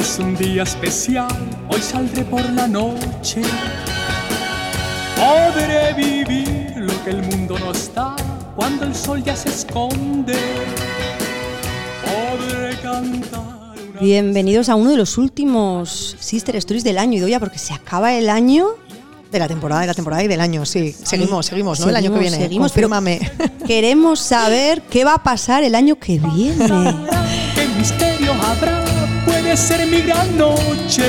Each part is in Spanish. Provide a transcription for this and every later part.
es un día especial, hoy saldré por la noche. Podré vivir lo que el mundo no está cuando el sol ya se esconde. Podré cantar. una Bienvenidos a uno de los últimos Sister Stories del año, Idoia, porque se acaba el año. De la temporada, de la temporada y del año, sí. Seguimos, seguimos, ¿no? el año que Seguimos, viene. seguimos, pero- Confírmame. Queremos saber qué va a pasar el año que viene. Ser mi gran noche.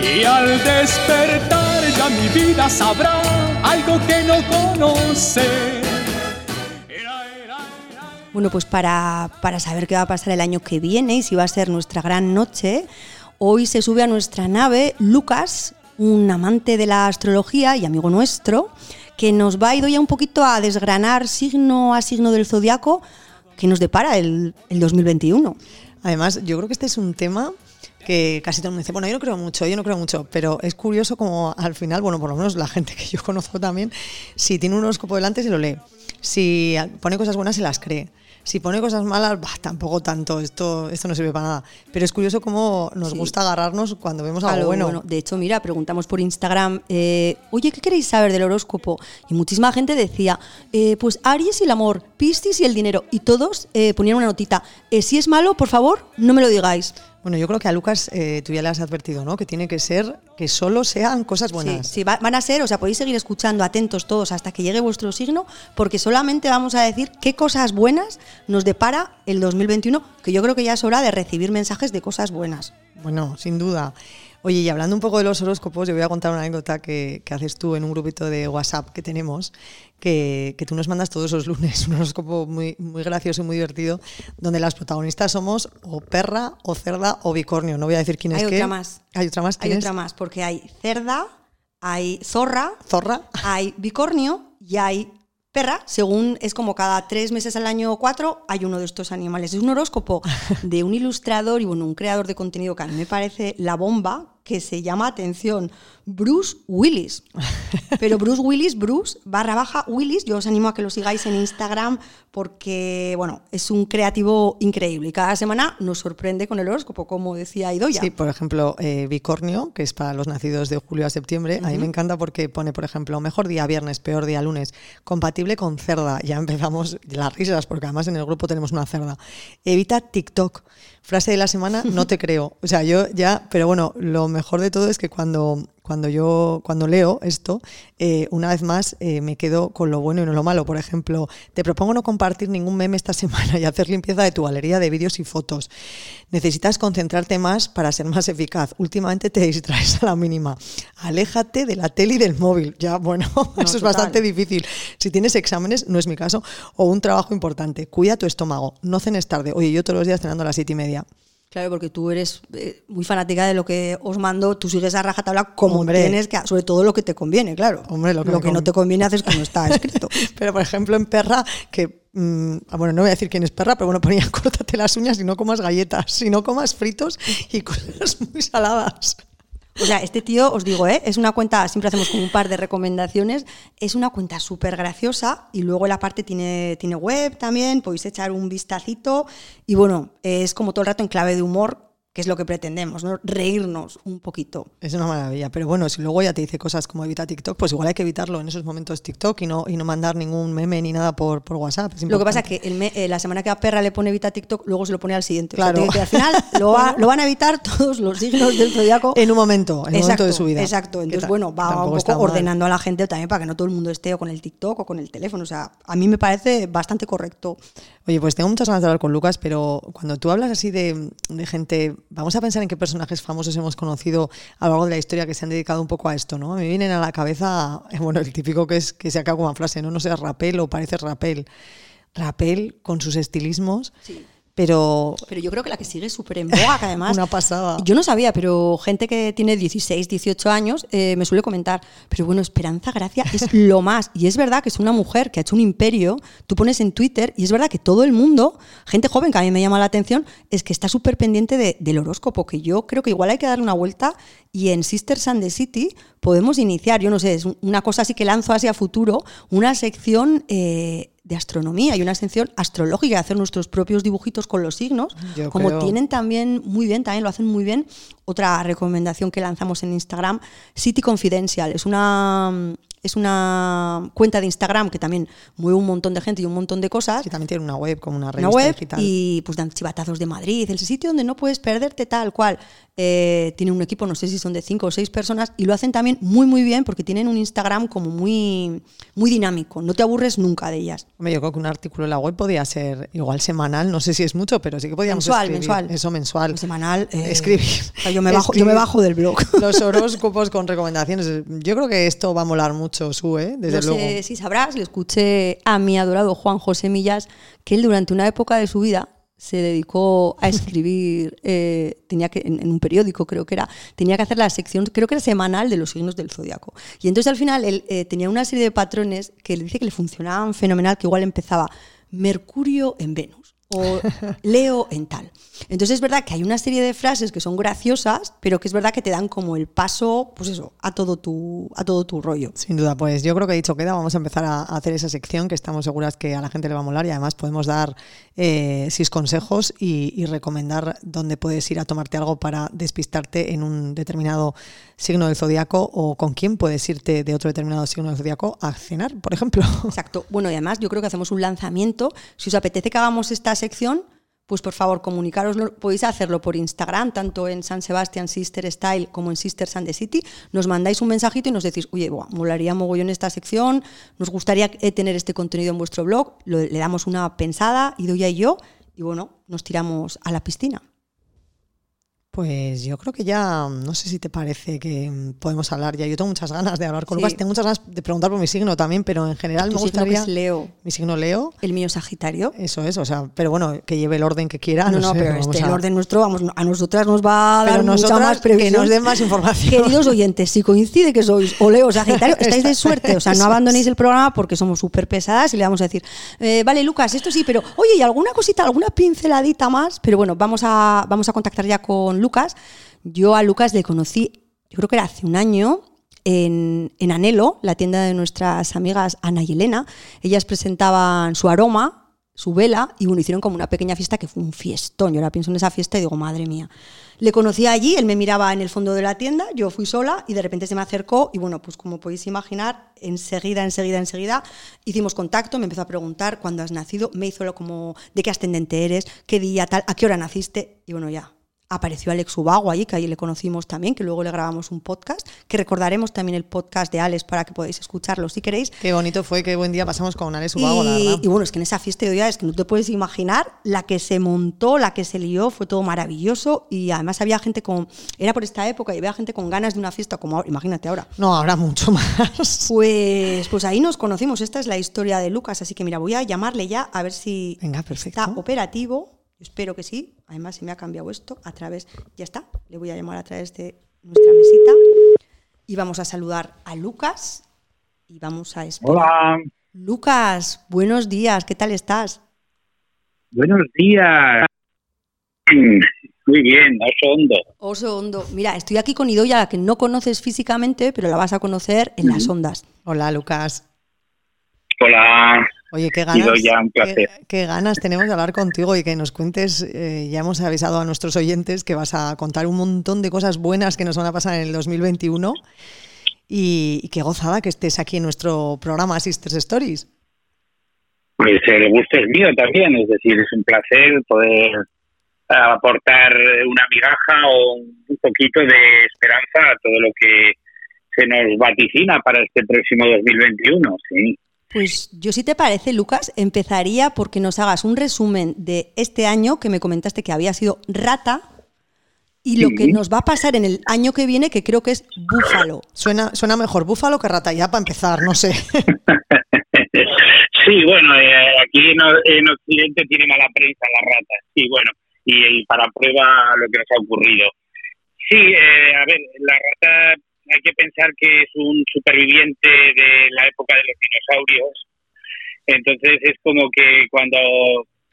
Y al despertar ya mi vida sabrá algo que no conoce. Bueno, pues para, para saber qué va a pasar el año que viene y si va a ser nuestra gran noche, hoy se sube a nuestra nave Lucas, un amante de la astrología y amigo nuestro, que nos va a ir hoy un poquito a desgranar signo a signo del zodiaco que nos depara el, el 2021. Además, yo creo que este es un tema que casi todo el mundo dice, bueno, yo no creo mucho, yo no creo mucho, pero es curioso como al final, bueno, por lo menos la gente que yo conozco también, si tiene un horóscopo delante se lo lee, si pone cosas buenas se las cree, si pone cosas malas, bah, tampoco tanto, esto, esto no sirve para nada. Pero es curioso cómo nos Sí. gusta agarrarnos cuando vemos A algo lo bueno. De hecho, mira, preguntamos por Instagram, eh, oye, ¿qué queréis saber del horóscopo? Y muchísima gente decía, eh, pues Aries y el amor, Piscis y el dinero. Y todos eh, ponían una notita, si es malo, por favor, no me lo digáis. Bueno, yo creo que a Lucas eh, tú ya le has advertido, ¿no? Que tiene que ser que solo sean cosas buenas. Sí, sí, va- van a ser, o sea, podéis seguir escuchando atentos todos hasta que llegue vuestro signo, porque solamente vamos a decir qué cosas buenas nos depara el 2021, que yo creo que ya es hora de recibir mensajes de cosas buenas. Bueno, sin duda. Oye, y hablando un poco de los horóscopos, yo voy a contar una anécdota que, que haces tú en un grupito de WhatsApp que tenemos, que, que tú nos mandas todos los lunes, un horóscopo muy, muy gracioso y muy divertido, donde las protagonistas somos o perra, o cerda, o bicornio. No voy a decir quién Hay es otra qué. más. Hay otra más. Hay ¿Quién otra más, porque hay cerda, hay zorra, Zorra. hay bicornio y hay perra, según es como cada tres meses al año o cuatro, hay uno de estos animales. Es un horóscopo de un ilustrador y bueno, un creador de contenido que a mí me parece la bomba, que se llama, atención, Bruce Willis. Pero Bruce Willis, Bruce barra baja Willis, yo os animo a que lo sigáis en Instagram porque, bueno, es un creativo increíble y cada semana nos sorprende con el horóscopo, como decía Idoya. Sí, por ejemplo, eh, Bicornio, que es para los nacidos de julio a septiembre. A mí me encanta porque pone, por ejemplo, mejor día viernes, peor día lunes, compatible con cerda. Ya empezamos las risas, porque además en el grupo tenemos una cerda. Evita TikTok. Frase de la semana, no te creo. O sea, yo ya, pero bueno, lo mejor de todo es que cuando, cuando yo cuando leo esto, eh, una vez más eh, me quedo con lo bueno y no lo malo. Por ejemplo, te propongo no compartir ningún meme esta semana y hacer limpieza de tu galería de vídeos y fotos. Necesitas concentrarte más para ser más eficaz. Últimamente te distraes a la mínima. Aléjate de la tele y del móvil. Ya, bueno, eso es bastante difícil. Si tienes exámenes, no es mi caso, o un trabajo importante, cuida tu estómago. No cenes tarde. Oye, yo todos los días cenando a las siete y media. Claro, porque tú eres eh, muy fanática de lo que os mando, tú sigues a rajatabla como Hombre. tienes que, sobre todo lo que te conviene, claro. Hombre, lo que me no conviene. te conviene haces como está escrito. Pero, por ejemplo, en perra, que. mm, ah, bueno, no voy a decir quién es perra, pero bueno, ponía córtate las uñas y no comas galletas, y no comas fritos y cosas muy saladas. O sea, este tío, os digo, ¿eh? es una cuenta, siempre hacemos como un par de recomendaciones, es una cuenta súper graciosa y luego la parte tiene, tiene web también, podéis echar un vistacito y bueno, es como todo el rato en clave de humor, que es lo que pretendemos, ¿no? reírnos un poquito. Es una maravilla, pero bueno, si luego ya te dice cosas como evita TikTok, pues igual hay que evitarlo en esos momentos TikTok y no, y no mandar ningún meme ni nada por, por WhatsApp. Lo que pasa es que el me- eh, la semana que a Perra le pone evita TikTok, luego se lo pone al siguiente. O sea, Claro. que- que al final lo, va- lo van a evitar todos los signos del zodiaco. En un momento, en un momento de su vida. Exacto. Entonces, bueno, va un poco mal. ordenando a la gente también para que no todo el mundo esté o con el TikTok o con el teléfono. O sea, a mí me parece bastante correcto. Oye, pues tengo muchas ganas de hablar con Lucas, pero cuando tú hablas así de, de gente, vamos a pensar en qué personajes famosos hemos conocido a lo largo de la historia que se han dedicado un poco a esto, ¿no? Me vienen a la cabeza, bueno, el típico que es que se acaba como frase, ¿no? No sé, Rapel o parece Rapel. Rapel con sus estilismos, Sí. Pero Pero yo creo que la que sigue es súper en boga, que además. Una pasada. Yo no sabía, pero gente que tiene 16, 18 años eh, me suele comentar, pero bueno, Esperanza Gracia es lo más. Y es verdad que es una mujer que ha hecho un imperio. Tú pones en Twitter y es verdad que todo el mundo, gente joven que a mí me llama la atención, es que está súper pendiente de- del horóscopo, que yo creo que igual hay que darle una vuelta y en Sisters and the City podemos iniciar, yo no sé, es una cosa así que lanzo hacia futuro, una sección eh, de astronomía y una sección astrológica, de hacer nuestros propios dibujitos con los signos, Yo como creo- tienen también muy bien, también lo hacen muy bien. Otra recomendación que lanzamos en Instagram, City Confidential, es una es una cuenta de Instagram que también mueve un montón de gente y un montón de cosas. Sí, también tiene una web como una una revista web digital. y pues dan chivatazos de Madrid, el sitio donde no puedes perderte tal cual. Eh, tiene un equipo, no sé si son de cinco o seis personas, y lo hacen también muy muy bien porque tienen un Instagram como muy, muy dinámico, no te aburres nunca de ellas. Hombre, yo creo que un artículo en la web podía ser igual semanal, no sé si es mucho, pero sí que podíamos Mensual, escribir. mensual. Eso mensual. Semanal. eh, Escribir. o sea, yo, me bajo, yo me bajo del blog. Los horóscopos con recomendaciones. Yo creo que esto va a molar mucho, Sue, ¿eh? desde no luego. si sabrás, le escuché a mi adorado Juan José Millas que él durante una época de su vida se dedicó a escribir, eh, tenía que, en, un periódico creo que era, tenía que hacer la sección, creo que era semanal de los signos del zodiaco. Y entonces al final él eh, tenía una serie de patrones que le dice que le funcionaban fenomenal, que igual empezaba Mercurio en Venus o Leo en tal. Entonces es verdad que hay una serie de frases que son graciosas, pero que es verdad que te dan como el paso, pues eso, a todo tu, a todo tu rollo. Sin duda, pues yo creo que dicho queda, vamos a empezar a hacer esa sección que estamos seguras que a la gente le va a molar y además podemos dar eh, seis consejos y, y recomendar dónde puedes ir a tomarte algo para despistarte en un determinado signo del zodiaco o con quién puedes irte de otro determinado signo del zodiaco a cenar, por ejemplo. Exacto. Bueno, y además yo creo que hacemos un lanzamiento. Si os apetece que hagamos esta sección, pues por favor comunicaroslo. Podéis hacerlo por Instagram, tanto en San Sebastián Sister Style como en Sisters and the City. Nos mandáis un mensajito y nos decís, oye, buah, molaría mogollón esta sección, nos gustaría eh, tener este contenido en vuestro blog. Lo- le damos una pensada, Idoia y yo, y bueno, nos tiramos a la piscina. Pues yo creo que ya, no sé si te parece que mm, podemos hablar ya. Yo tengo muchas ganas de hablar con Sí. Lucas, tengo muchas ganas de preguntar por mi signo también, pero en general Tu me signo que gustaría... es Leo, Mi signo Leo, el mío Sagitario. eso es, o sea, pero bueno, que lleve el orden que quiera. no, no, sé, pero este, a- el orden nuestro, vamos, a nosotras nos va a Pero dar mucha nosotras más que previsión. nos den más información. Queridos oyentes, si coincide que sois o Leo o Sagitario, estáis de suerte. O sea, no abandonéis el programa porque somos súper pesadas y le vamos a decir, eh, vale, Lucas, esto sí, pero oye, ¿y alguna cosita, alguna pinceladita más? Pero bueno, vamos a, vamos a contactar ya con Lucas. Yo a Lucas le conocí, yo creo que era hace un año, en, en Anhelo, la tienda de nuestras amigas Ana y Elena. Ellas presentaban su aroma, su vela, y bueno, hicieron como una pequeña fiesta que fue un fiestón. Yo ahora pienso en esa fiesta y digo, madre mía. Le conocí allí, él me miraba en el fondo de la tienda, yo fui sola y de repente se me acercó y bueno, pues como podéis imaginar, enseguida, enseguida, enseguida hicimos contacto, me empezó a preguntar cuándo has nacido, me hizo lo como de qué ascendente eres, qué día, tal, a qué hora naciste y bueno, ya. Apareció Alex Ubago allí, que ahí le conocimos también, que luego le grabamos un podcast, que recordaremos también el podcast de Alex para que podáis escucharlo si queréis. Qué bonito fue, qué buen día pasamos con Alex Ubago, la Y, verdad. y bueno, es que en esa fiesta de hoy es que no te puedes imaginar la que se montó, la que se lió, fue todo maravilloso y además había gente con, era por esta época y había gente con ganas de una fiesta como ahora, imagínate ahora. No, habrá mucho más. Pues, pues ahí nos conocimos, esta es la historia de Lucas, así que mira, voy a llamarle ya a ver si Venga, perfecto. está operativo, espero que sí, además se me ha cambiado esto a través, ya está, le voy a llamar a través de nuestra mesita y vamos a saludar a Lucas y vamos a esperar. Hola, Lucas, buenos días, ¿qué tal estás? buenos días. Muy bien, oso hondo. Oso Hondo. Mira, estoy aquí con Idoya, la que no conoces físicamente, pero la vas a conocer en las ondas. Hola, Lucas. Hola, Oye, qué ganas, un placer. qué, qué ganas tenemos de hablar contigo y que nos cuentes. eh, ya hemos avisado a nuestros oyentes que vas a contar un montón de cosas buenas que nos van a pasar en el 2021. Y, y qué gozada que estés aquí en nuestro programa Sisters Stories. pues el gusto es mío también, es decir, es un placer poder aportar una migaja o un poquito de esperanza a todo lo que se nos vaticina para este próximo 2021, sí. Pues yo si te parece, Lucas, empezaría porque nos hagas un resumen de este año que me comentaste que había sido rata y lo Sí. que nos va a pasar en el año que viene, que creo que es búfalo. Suena, suena mejor búfalo que rata, ya para empezar, no sé. Sí, bueno, eh, aquí en, en Occidente tiene mala prensa la rata. Sí, bueno, y, y para prueba lo que nos ha ocurrido. Sí, eh, a ver, la rata hay que pensar que es un superviviente de la época de los dinosaurios. Entonces es como que cuando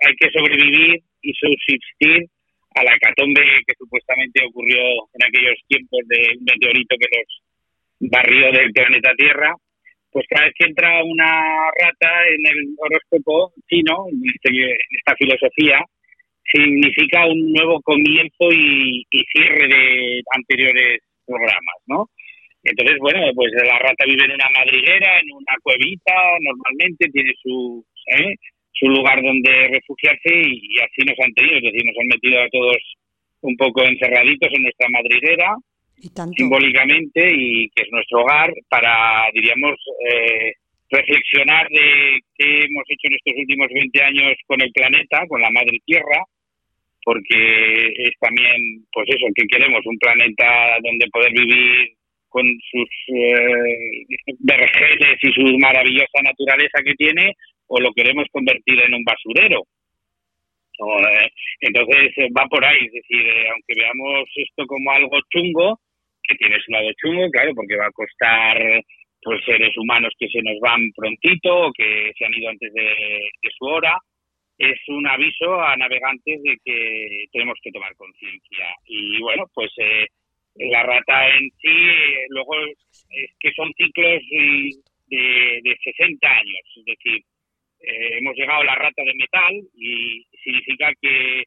hay que sobrevivir y subsistir a la hecatombe que supuestamente ocurrió en aquellos tiempos de un meteorito que los barrió del planeta Tierra, pues cada vez que entra una rata en el horóscopo chino, en, este, esta filosofía, significa un nuevo comienzo y, cierre de anteriores programas, ¿no? Entonces, bueno, pues la rata vive en una madriguera, en una cuevita, normalmente tiene su, ¿eh? su lugar donde refugiarse y, así nos han tenido, es decir, nos han metido a todos un poco encerraditos en nuestra madriguera, simbólicamente, y que es nuestro hogar, para, diríamos, eh, reflexionar de qué hemos hecho en estos últimos 20 años con el planeta, con la madre tierra, porque es también, pues eso, que queremos un planeta donde poder vivir con sus eh, vergeles y su maravillosa naturaleza que tiene, o lo queremos convertir en un basurero. Eh, entonces eh, va por ahí, es decir, eh, aunque veamos esto como algo chungo, que tiene su lado chungo, claro, porque va a costar pues seres humanos que se nos van prontito o que se han ido antes de, su hora, es un aviso a navegantes de que tenemos que tomar conciencia. Y bueno, pues la rata en sí, luego es que son ciclos de, de 60 años, es decir, eh, hemos llegado a la rata de metal y significa que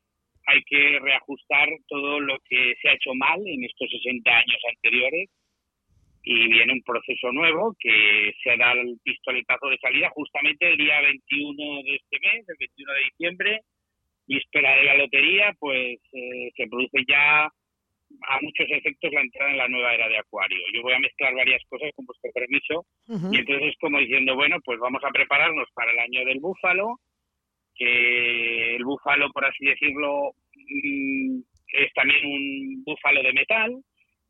hay que reajustar todo lo que se ha hecho mal en estos 60 años anteriores y viene un proceso nuevo que se da el pistoletazo de salida justamente el día 21 de este mes, el 21 de diciembre, víspera de la lotería, pues eh, se produce ya a muchos efectos la entrada en la nueva era de Acuario. Yo voy a mezclar varias cosas con vuestro permiso y entonces como diciendo, bueno, pues vamos a prepararnos para el año del búfalo, que el búfalo, por así decirlo, mm, es también un búfalo de metal,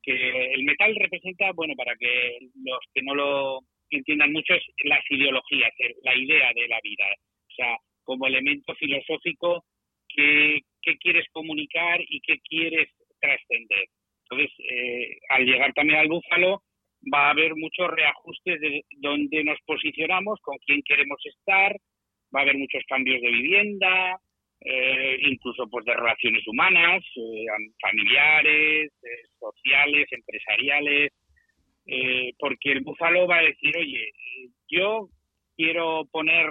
que el metal representa, bueno, para que los que no lo entiendan mucho, es las ideologías, la idea de la vida. O sea, como elemento filosófico, qué, qué quieres comunicar y qué quieres trascender. Entonces, eh, al llegar también al búfalo, va a haber muchos reajustes de dónde nos posicionamos, con quién queremos estar, va a haber muchos cambios de vivienda, eh, incluso pues de relaciones humanas, eh, familiares, sociales, empresariales, porque el búfalo va a decir, oye, yo quiero poner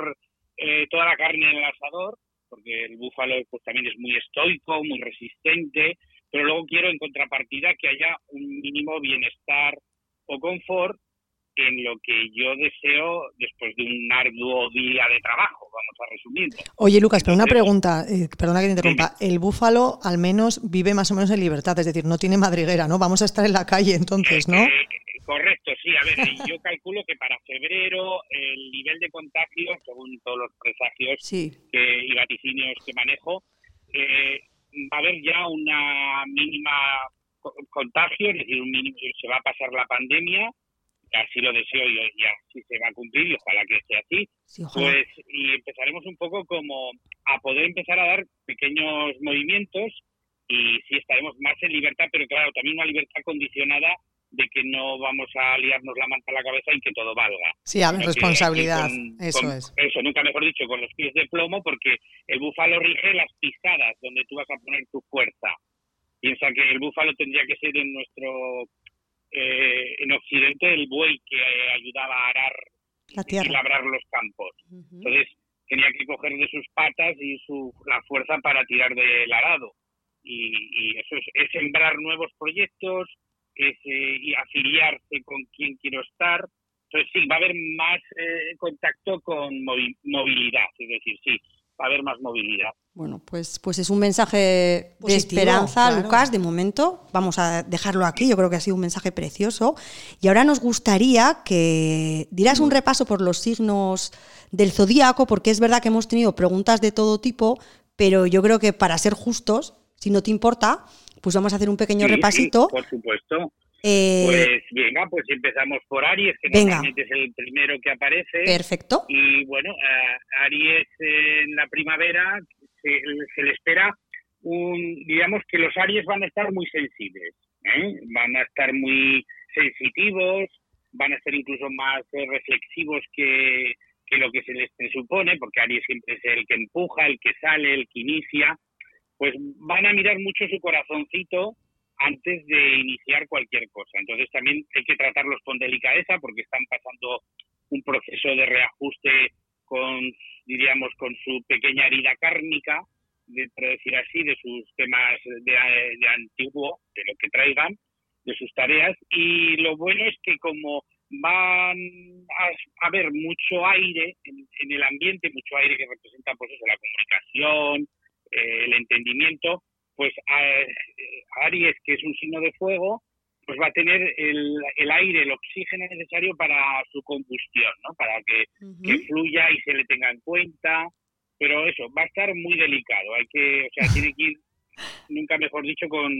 toda la carne en el asador, porque el búfalo pues también es muy estoico, muy resistente, pero luego quiero en contrapartida que haya un mínimo bienestar o confort en lo que yo deseo después de un arduo día de trabajo, vamos a resumirlo. Oye, Lucas, pero una pregunta, eh, perdona que te interrumpa. El búfalo al menos vive más o menos en libertad, es decir, no tiene madriguera, ¿no? Vamos a estar en la calle entonces, ¿no? Eh, eh, correcto, sí. A ver, yo calculo que para febrero el nivel de contagio, según todos los presagios y vaticinios que manejo, eh, va a haber ya una mínima contagio, es decir, un mínimo, se va a pasar la pandemia, así lo deseo y, así se va a cumplir y ojalá que esté así, pues y empezaremos un poco como a poder empezar a dar pequeños movimientos y sí estaremos más en libertad, pero claro, también una libertad condicionada de que no vamos a liarnos la manta a la cabeza y que todo valga. Sí, a responsabilidad, eso es. Eso, nunca mejor dicho, con los pies de plomo, porque el búfalo rige las pisadas donde tú vas a poner tu fuerza. Piensa que el búfalo tendría que ser en nuestro, eh, en Occidente, el buey que ayudaba a arar y labrar los campos. Entonces, tenía que coger de sus patas y su, la fuerza para tirar del arado. Y, y eso es, es sembrar nuevos proyectos, es y afiliarse con quien quiero estar. Entonces sí, va a haber más eh, contacto con movilidad, es decir, sí, va a haber más movilidad. Bueno, pues, pues es un mensaje de esperanza, Lucas, de momento. Vamos a dejarlo aquí, yo creo que ha sido un mensaje precioso. Y ahora nos gustaría que dieras un repaso por los signos del zodíaco, porque es verdad que hemos tenido preguntas de todo tipo, pero yo creo que para ser justos, si no te importa, pues vamos a hacer un pequeño repasito. por supuesto. Eh, pues venga, pues empezamos por Aries, que normalmente es el primero que aparece. Perfecto. Y bueno, Aries en la primavera se, le espera un, digamos que los Aries van a estar muy sensibles, ¿eh? van a estar muy sensitivos, van a ser incluso más eh, reflexivos que, que lo que se les presupone, porque Aries siempre es el que empuja, el que sale, el que inicia pues van a mirar mucho su corazoncito antes de iniciar cualquier cosa. Entonces también hay que tratarlos con delicadeza porque están pasando un proceso de reajuste con, diríamos, con su pequeña herida kármica, de, por decir así, de sus temas de, de antiguo, de lo que traigan, de sus tareas. Y lo bueno es que como van a haber mucho aire en, el ambiente, mucho aire que representa pues eso, la comunicación, eh, el entendimiento, pues Aries, que es un signo de fuego, pues va a tener el, el, aire, el oxígeno necesario para su combustión, ¿no? Para que, que, fluya y se le tenga en cuenta. Pero eso, va a estar muy delicado. Hay que, o sea, tiene que ir, nunca mejor dicho, con,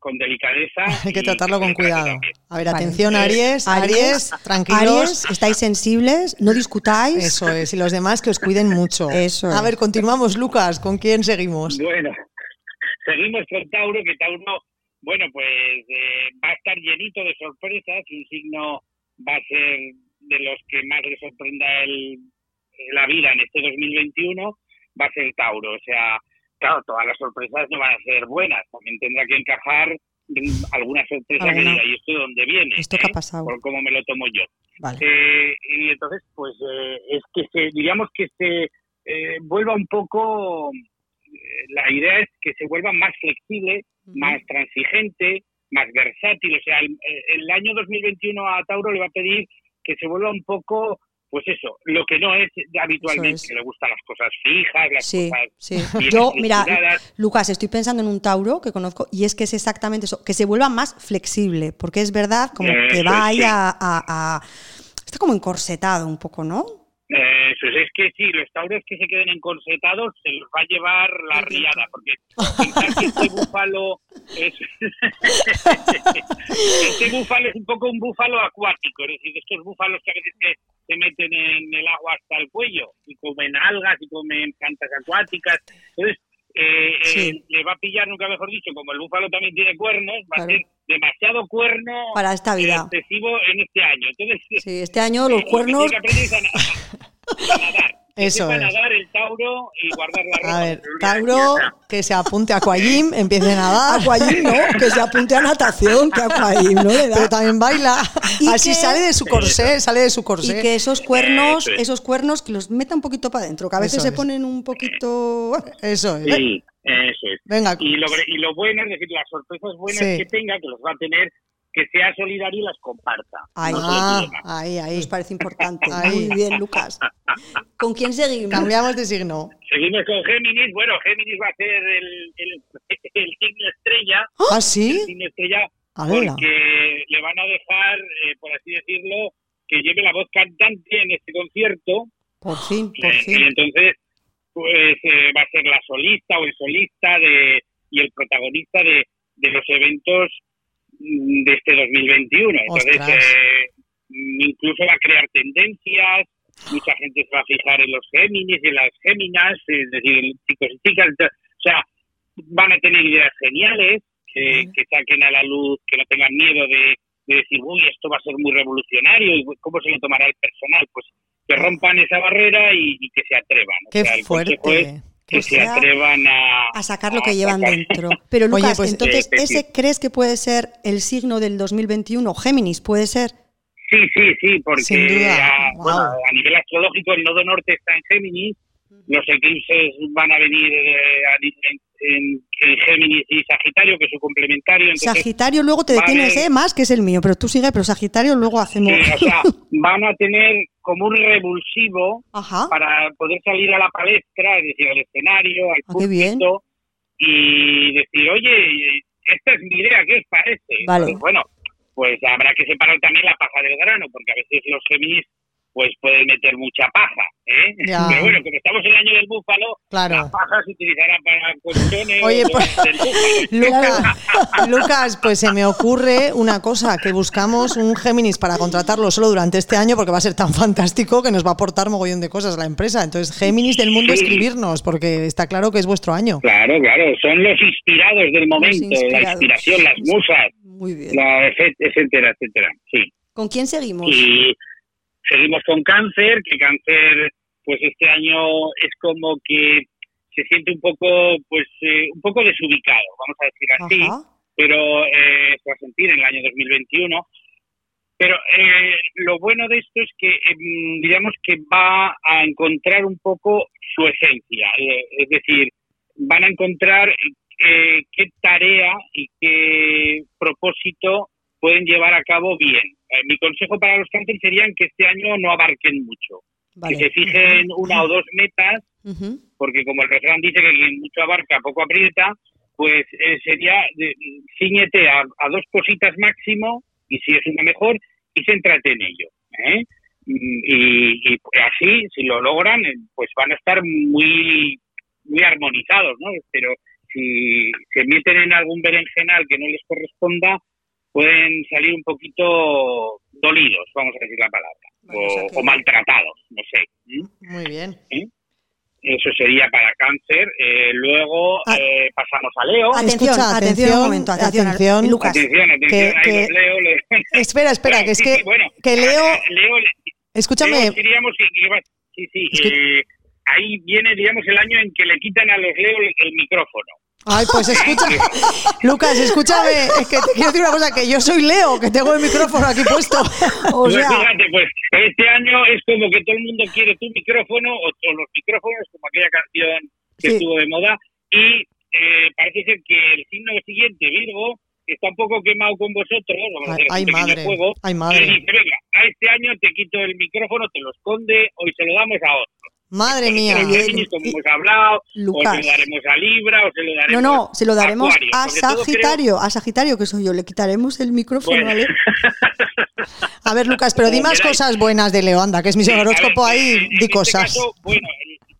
con delicadeza. Hay que tratarlo con cuidado. A ver, atención, Aries, Aries, tranquilos. Aries, estáis sensibles, no discutáis. Eso es, y los demás que os cuiden mucho. Eso A ver, continuamos, Lucas, ¿con quién seguimos? Bueno, seguimos con Tauro, que Tauro, bueno, pues eh, va a estar llenito de sorpresas, un signo va a ser de los que más le sorprenda el, la vida en este 2021, va a ser Tauro, o sea, claro, todas las sorpresas no van a ser buenas, también tendrá que encajar alguna sorpresa que diga, ¿y esto de dónde viene? ¿Esto qué ha pasado? Por cómo me lo tomo yo. Eh, y entonces, pues eh, es que se, diríamos que se eh, vuelva un poco, la idea es que se vuelva más flexible, más transigente, más versátil. O sea, el, el año 2021 a Tauro le va a pedir que se vuelva un poco pues eso, lo que no es habitualmente, que le gustan las cosas fijas, las sí, cosas sí. Yo, mira, Lucas, estoy pensando en un Tauro que conozco y es que es exactamente eso, que se vuelva más flexible, porque es verdad como que va ahí a, Está como encorsetado un poco, ¿no? Eso es, es que sí, los tauros que se queden encorsetados se los va a llevar la riada, porque pensar que este búfalo es este búfalo es un poco un búfalo acuático, es decir, estos búfalos que a veces se, se meten en el agua hasta el cuello y comen algas y comen plantas acuáticas, entonces eh, eh, le va a pillar, nunca mejor dicho, como el búfalo también tiene cuernos, va a ser demasiado cuerno para esta vida. excesivo en este año. Entonces, sí, este año los cuernos... Eso es. nadar el Tauro y guardar la ropa. A ver, Tauro, que se apunte a Aquajim, empiece a nadar. Aquajim no, que se apunte a natación, que Aquajim no le da. Pero también baila. Así sale de su corsé, sale de su corsé. Y que esos cuernos, esos cuernos, que los meta un poquito para adentro, que a veces se ponen un poquito... Eso es. Sí, eso es. Venga. Y lo, y lo bueno, es decir, las sorpresas buenas que tenga, que los va a tener que sea solidario y las comparta. Ahí, ah, ahí, ahí. Nos parece importante. Muy bien, Lucas. ¿Con quién seguimos? Cambiamos de signo. Seguimos con Géminis. Bueno, Géminis va a ser el, el, el signo estrella. ¿Ah, sí? El signo estrella porque le van a dejar, eh, por así decirlo, que lleve la voz cantante en este concierto. Por fin, por eh, fin. Y entonces, pues eh, va a ser la solista o el solista de, y el protagonista de, de los eventos de este 2021. Entonces, eh, incluso va a crear tendencias, mucha gente se va a fijar en los Géminis y en las Géminas, es decir, chicos y chicas. O sea, van a tener ideas geniales que, saquen a la luz, que no tengan miedo de, decir, uy, esto va a ser muy revolucionario, y cómo se lo tomará el personal. Pues que rompan esa barrera y, que se atrevan. Qué fuerte que se atrevan a, a sacar lo que llevan dentro. Pero Lucas, pues, entonces, eh, ¿ese crees que puede ser el signo del 2021? Géminis, ¿puede ser? Sí, sí, sí, porque a, a, nivel astrológico el nodo norte está en Géminis, los eclipses van a venir eh, a, en, Géminis y Sagitario, que es su complementario. Sagitario luego te detienes, ¿eh? Más que es el mío, pero tú sigue, pero Sagitario luego hacemos... o sea, van a tener como un revulsivo para poder salir a la palestra, es decir, al escenario, al ah, público, y decir, oye, esta es mi idea, ¿qué os parece? bueno, pues habrá que separar también la paja del grano, porque a veces los Géminis pues puede meter mucha paja. ¿eh? Pero bueno, como estamos en el año del búfalo, la paja se utilizará para cuestiones Oye, pues, Lucas, Lucas, pues se me ocurre una cosa, que buscamos un Géminis para contratarlo solo durante este año porque va a ser tan fantástico que nos va a aportar mogollón de cosas la empresa. Entonces, Géminis del mundo, escribirnos, porque está claro que es vuestro año. Claro, claro, son los inspirados del momento, la inspiración, las musas, Muy bien. etcétera, etcétera, sí. ¿Con quién seguimos? Y Seguimos con cáncer, que cáncer pues este año es como que se siente un poco pues eh, un poco desubicado, vamos a decir así, pero eh, se va a sentir en el año 2021 Pero eh, lo bueno de esto es que, em, digamos que va a encontrar un poco su esencia. Eh, es decir, van a encontrar eh, qué tarea y qué propósito pueden llevar a cabo bien. Eh, mi consejo para los cáncer sería que este año no abarquen mucho. Vale. Que se fijen una o dos metas, porque como el refrán dice que quien mucho abarca, poco aprieta, pues eh, sería de- ciñete a, a dos cositas máximo, y si es una mejor, y céntrate en ello. ¿eh? Y, y así, si lo logran, eh, pues van a estar muy, muy armonizados, ¿no? Pero si se meten en algún berenjenal que no les corresponda, pueden salir un poquito dolidos, vamos a decir la palabra, o o, que- o maltratados, no sé. ¿m? Muy bien. Eso sería para cáncer. Eh, luego Ah. eh, pasamos a Leo. Atención, Escucha, atención, un atención, momento, atención. atención. Lucas, Atención, atención, que- ahí que- los leo. le- Espera, espera, Bueno, que es sí, que, sí, bueno, que Leo, eh, Leo, escúchame, Leo diríamos que, que sí, sí, Es que- eh, ahí viene, digamos, el año en que le quitan a los Leo el, el micrófono. Ay, pues escucha, Lucas, escúchame, es que te quiero decir una cosa, que yo soy Leo, que tengo el micrófono aquí puesto. o Pues sea, fíjate, pues este año es como que todo el mundo quiere tu micrófono o, o los micrófonos, como aquella canción que Sí. estuvo de moda. Y eh, parece ser que el signo siguiente, Virgo, está un poco quemado con vosotros. Vamos a hacer ay, un pequeño madre, juego. ay, Y madre, dice, venga, a este año te quito el micrófono, te lo esconde, hoy se lo damos a otro. Madre mía. Como y- hemos hablado, o Lucas. se lo daremos a Libra, o se lo no, daremos no, se lo daremos Acuario. a todo creo- Sagitario, a Sagitario, que soy yo. Le quitaremos el micrófono, Bueno. ¿vale? A ver, Lucas, pero di más cosas buenas de Leo, anda, que es mi Sí, a horóscopo ver, ahí, en- di este cosas. caso, bueno,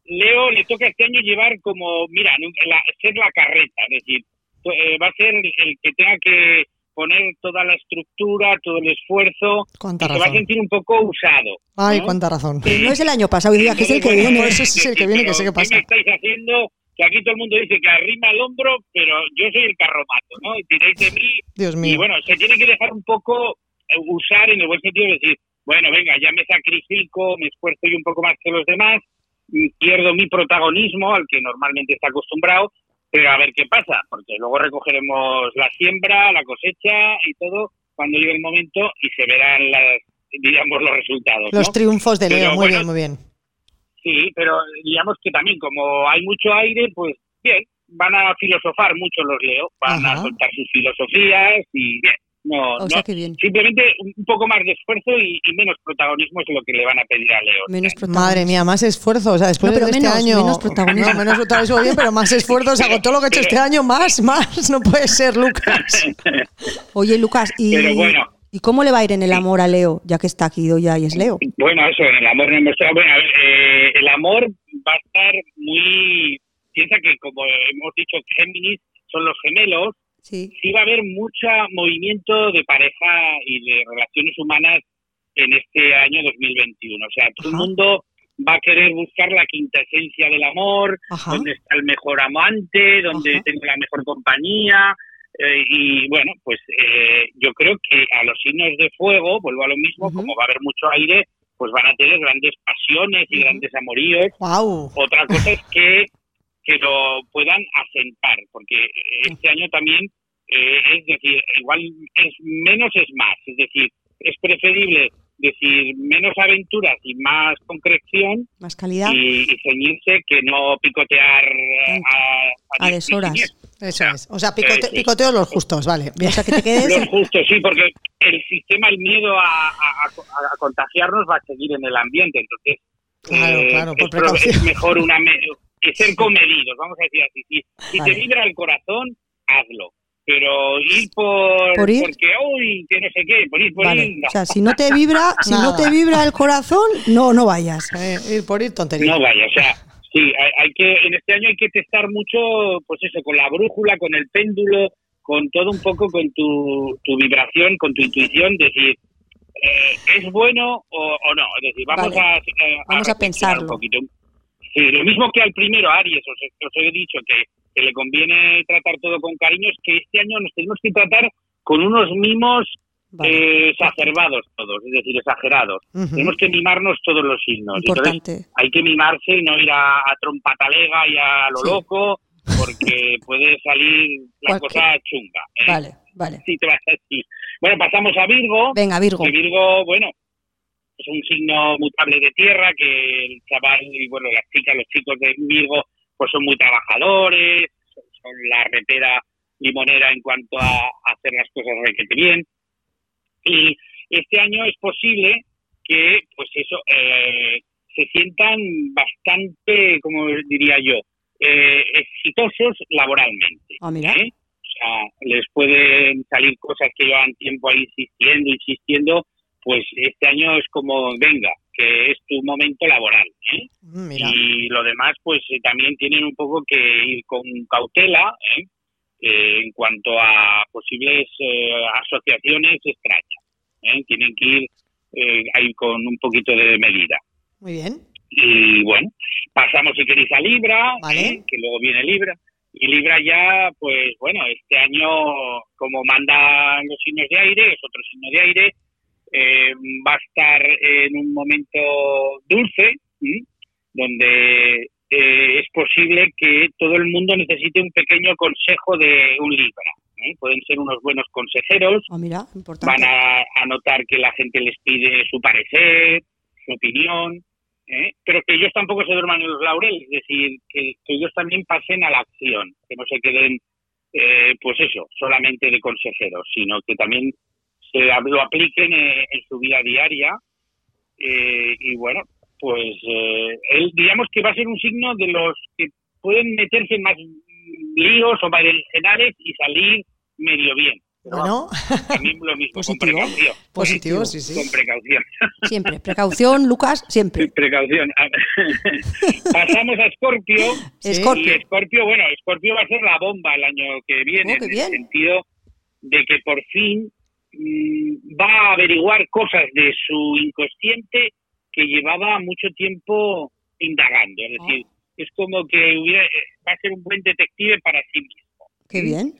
Leo le toca este año llevar como, mira, la- ser la carreta, es decir, to- eh, va a ser el, el que tenga que poner toda la estructura, todo el esfuerzo, Cuánta y se va a razón. sentir un poco usado. Ay, ¿no? cuánta razón. Pero no es el año pasado, diga que es el que viene. Ese es el que viene, que sé qué pero pasa. me estáis haciendo? Que aquí todo el mundo dice que arrima el hombro, pero yo soy el carromato, ¿no? Y tiréis de mí Dios y mío. bueno, se tiene que dejar un poco eh, usar en el buen sentido de decir, bueno, venga, ya me sacrifico, me esfuerzo yo un poco más que los demás, y pierdo mi protagonismo al que normalmente está acostumbrado, pero a ver qué pasa, porque luego recogeremos la siembra, la cosecha y todo cuando llegue el momento y se verán las, digamos, los resultados. Los ¿no? triunfos de Pero Leo, muy bueno, bien, muy bien. Sí, pero digamos que también como hay mucho aire, pues bien, van a filosofar mucho los Leo, van Ajá. a soltar sus filosofías y bien. No, O sea, no, bien. simplemente un poco más de esfuerzo y, y menos protagonismo es lo que le van a pedir a Leo. Menos protagonismo. Madre mía, más esfuerzo. O sea, después No, pero de este menos, año. menos protagonismo. No, menos protagonismo bien, pero más esfuerzo. O sea, con todo lo que he hecho este año, más, más. No puede ser, Lucas. Oye, Lucas, ¿y, Pero bueno. ¿y cómo le va a ir en el amor a Leo, ya que está aquí ya y es Leo? Bueno, eso, en el amor no hemos Bueno, a ver, eh, el amor va a estar muy. Piensa que, como hemos dicho, Géminis son los gemelos, Sí. sí va a haber mucho movimiento de pareja y de relaciones humanas en este año 2021. O sea, todo el Ajá. mundo va a querer buscar la quinta esencia del amor, Ajá. dónde está el mejor amante, dónde Ajá. tengo la mejor compañía. eh, y bueno, pues eh, yo creo que a los signos de fuego, vuelvo a lo mismo, como va a haber mucho aire, pues van a tener grandes pasiones y grandes amoríos. Wow. Otra cosa es que, que lo puedan asentar, porque este año también, eh, es decir, igual es menos es más, es decir, es preferible decir menos aventuras y más concreción Más calidad. y, y ceñirse que no picotear eh, a, A diez deshoras. Eso es. O sea, picote- Eh, sí. picoteo los justos, vale. Bien. O sea, que te quedes. Los justos, sí, porque el sistema, el miedo a, a- a- a contagiarnos va a seguir en el ambiente, entonces Claro, eh, claro, por es, es mejor una que ser comedidos, vamos a decir así. Si, si Vale. te vibra el corazón, hazlo. Pero ir por, ¿Por ir? porque uy, que no sé qué, por ir por Vale. ir, no, O sea, si no te vibra, si no te vibra el corazón, no, no vayas. Eh, ir por ir, tontería. no vaya, o sea, sí, hay, hay que en este año hay que testar mucho, pues eso, con la brújula, con el péndulo, con todo un poco, con tu, tu vibración, con tu intuición, decir, eh, ¿es bueno o, o no? Es decir, vamos Vale. a, eh, Vamos a pensarlo. Un poquito. Sí, lo mismo que al primero, Aries, os, he- os he dicho que, que le conviene tratar todo con cariño, es que este año nos tenemos que tratar con unos mimos Vale. eh, exacerbados todos, es decir, exagerados. Tenemos que mimarnos todos los signos. Entonces, Importante. hay que mimarse y no ir a, a trompatalega y a lo Sí. loco porque puede salir la cosa chunga. ¿eh? Vale, vale. Si te vas así. Bueno, pasamos a Virgo. Venga, Virgo. Que Virgo, bueno, es un signo mutable de tierra que el chaval y bueno, las chicas, los chicos de Virgo, pues son muy trabajadores, son, son la repera limonera en cuanto a, a hacer las cosas requete bien. Y este año es posible que, pues eso, eh, se sientan bastante, como diría yo, eh, exitosos laboralmente. Ah, mira. ¿eh? O sea, les pueden salir cosas que llevan tiempo ahí insistiendo, insistiendo, pues este año es como, venga, que es tu momento laboral. ¿eh? Mm, Y lo demás, pues eh, también tienen un poco que ir con cautela ¿eh? Eh, en cuanto a posibles eh, asociaciones extrañas. Tienen que ir eh, ahí con un poquito de medida. muy bien. Y bueno, pasamos si queréis a Libra, Vale. que luego viene Libra. Y Libra ya, pues bueno, este año, como mandan los signos de aire, es otro signo de aire, eh, va a estar en un momento dulce, donde eh, es posible que todo el mundo necesite un pequeño consejo de un Libra. ¿eh? Pueden ser unos buenos consejeros, Ah, mira, van a, a notar que la gente les pide su parecer, su opinión, ¿eh? pero que ellos tampoco se duerman en los laureles, es decir, que, que ellos también pasen a la acción, que no se queden, eh, pues eso, solamente de consejeros, sino que también se lo apliquen eh, en su vida diaria. eh, y bueno, pues eh, él, digamos que va a ser un signo de los que pueden meterse en más líos o berenjenales y salir medio bien. Pero Bueno, también lo mismo, Positivo. con precaución. positivo, sí, sí. Con precaución. Siempre. Precaución, Lucas, siempre. Precaución. Pasamos a Escorpio. Sí. Escorpio. Y Escorpio, bueno, Escorpio va a ser la bomba el año que viene, Oh, en bien. el sentido de que por fin va a averiguar cosas de su inconsciente que llevaba mucho tiempo indagando. Es decir, es como que hubiera, eh, va a ser un buen detective para sí mismo. Qué bien.